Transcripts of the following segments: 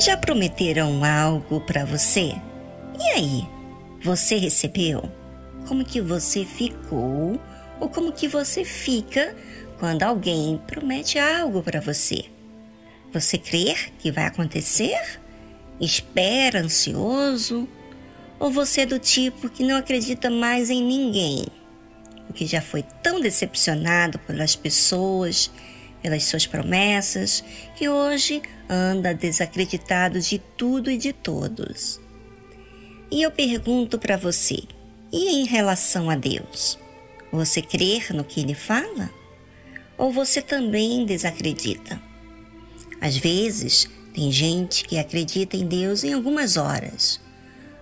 Já prometeram algo para você? E aí? Você recebeu? Como que você ficou ou como que você fica quando alguém promete algo para você? Você crê que vai acontecer? Espera ansioso? Ou você é do tipo que não acredita mais em ninguém? Porque já foi tão decepcionado pelas pessoas, pelas suas promessas, que hoje anda desacreditado de tudo e de todos. E eu pergunto para você: e em relação a Deus? Você crê no que ele fala? Ou você também desacredita? Às vezes, tem gente que acredita em Deus em algumas horas,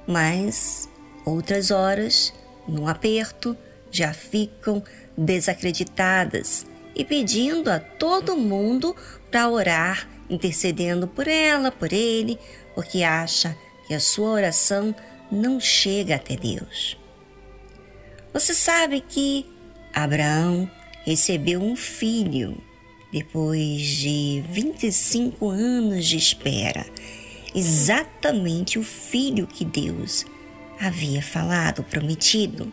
mas outras horas, num aperto, já ficam desacreditadas e pedindo a todo mundo para orar, intercedendo por ela, por ele, porque acha que a sua oração não chega até Deus. Você sabe que Abraão recebeu um filho depois de 25 anos de espera, exatamente o filho que Deus havia falado, prometido.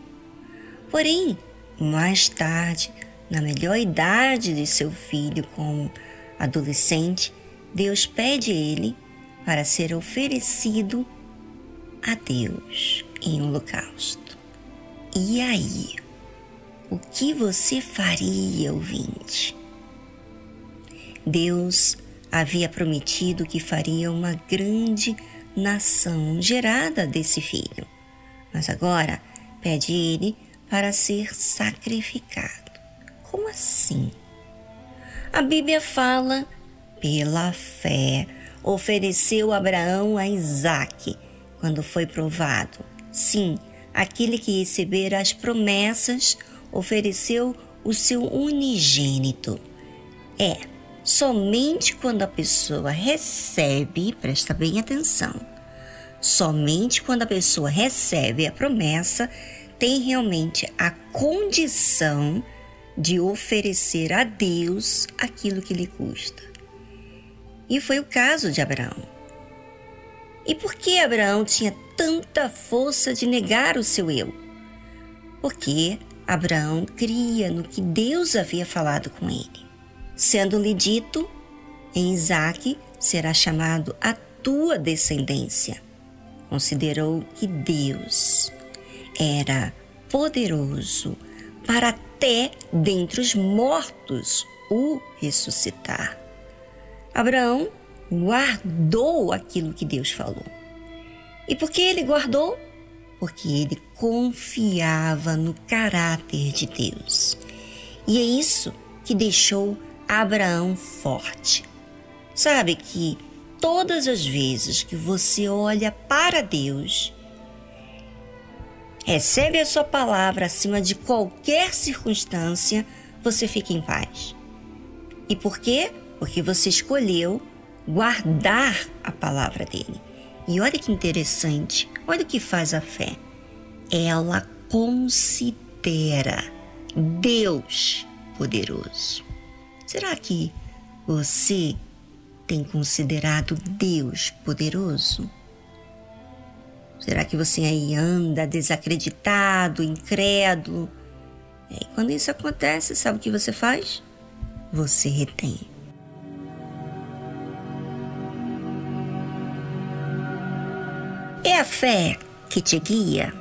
Porém, mais tarde, na melhor idade de seu filho, como adolescente, Deus pede ele para ser oferecido a Deus em holocausto. E aí, o que você faria, ouvinte? Deus havia prometido que faria uma grande nação gerada desse filho, mas agora pede ele para ser sacrificado. Como assim? A Bíblia fala, pela fé, ofereceu Abraão a Isaque quando foi provado. Sim, aquele que recebera as promessas ofereceu o seu unigênito. É, somente quando a pessoa recebe, presta bem atenção, somente quando a pessoa recebe a promessa, tem realmente a condição de oferecer a Deus aquilo que lhe custa. E foi o caso de Abraão. E por que Abraão tinha tanta força de negar o seu eu? Porque Abraão cria no que Deus havia falado com ele. Sendo-lhe dito, em Isaque será chamado a tua descendência. Considerou que Deus era poderoso para até dentre os mortos o ressuscitar. Abraão guardou aquilo que Deus falou. E por que ele guardou? Porque ele confiava no caráter de Deus. E é isso que deixou Abraão forte. Sabe que todas as vezes que você olha para Deus, recebe a sua palavra acima de qualquer circunstância, você fica em paz. E por quê? Porque você escolheu guardar a palavra dele. E olha que interessante, olha o que faz a fé. Ela considera Deus poderoso. Será que você tem considerado Deus poderoso? Será que você aí anda desacreditado, incrédulo? E quando isso acontece, sabe o que você faz? Você retém. É a fé que te guia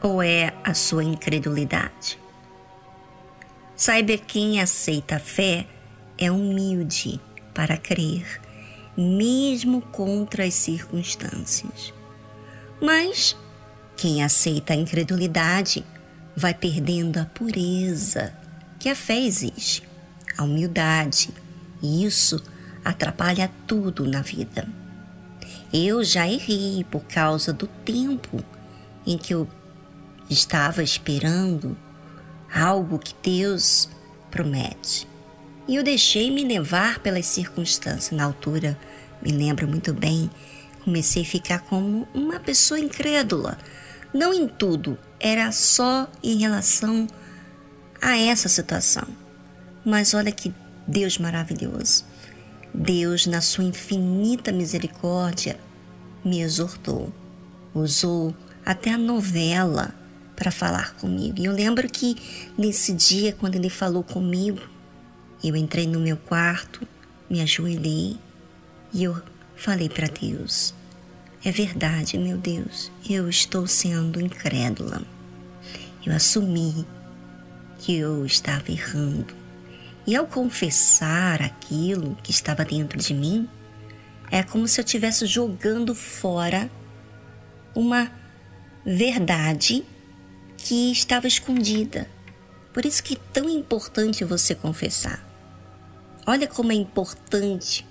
ou é a sua incredulidade? Saiba quem aceita a fé é humilde para crer, mesmo contra as circunstâncias. Mas quem aceita a incredulidade vai perdendo a pureza que a fé exige, a humildade, e isso atrapalha tudo na vida. Eu já errei por causa do tempo em que eu estava esperando algo que Deus promete. E eu deixei me levar pelas circunstâncias. Na altura, me lembro muito bem, comecei a ficar como uma pessoa incrédula. Não em tudo, era só em relação a essa situação. Mas olha que Deus maravilhoso. Deus, na sua infinita misericórdia, me exortou. Usou até a novela para falar comigo. E eu lembro que nesse dia, quando ele falou comigo, eu entrei no meu quarto, me ajoelhei e eu falei para Deus: É verdade, meu Deus, eu estou sendo incrédula. Eu assumi que eu estava errando. E ao confessar aquilo que estava dentro de mim, é como se eu estivesse jogando fora uma verdade que estava escondida. Por isso que é tão importante você confessar. Olha como é importante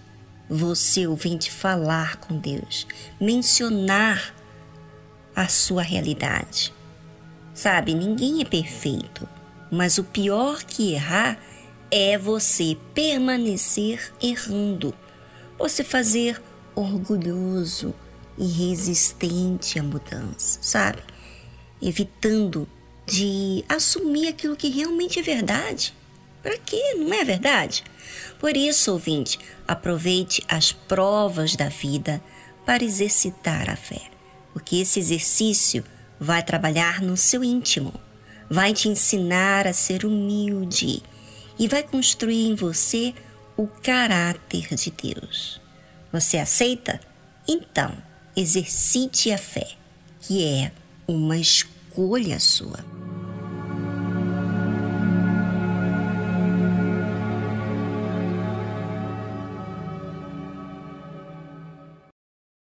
você ouvinte falar com Deus, mencionar a sua realidade. Sabe, ninguém é perfeito, mas o pior que errar é você permanecer errando, você fazer orgulhoso e resistente à mudança, sabe? Evitando de assumir aquilo que realmente é verdade. Para quê? Não é verdade? Por isso, ouvinte, aproveite as provas da vida para exercitar a fé, porque esse exercício vai trabalhar no seu íntimo, vai te ensinar a ser humilde e vai construir em você o caráter de Deus. Você aceita? Então, exercite a fé, que é uma escolha sua.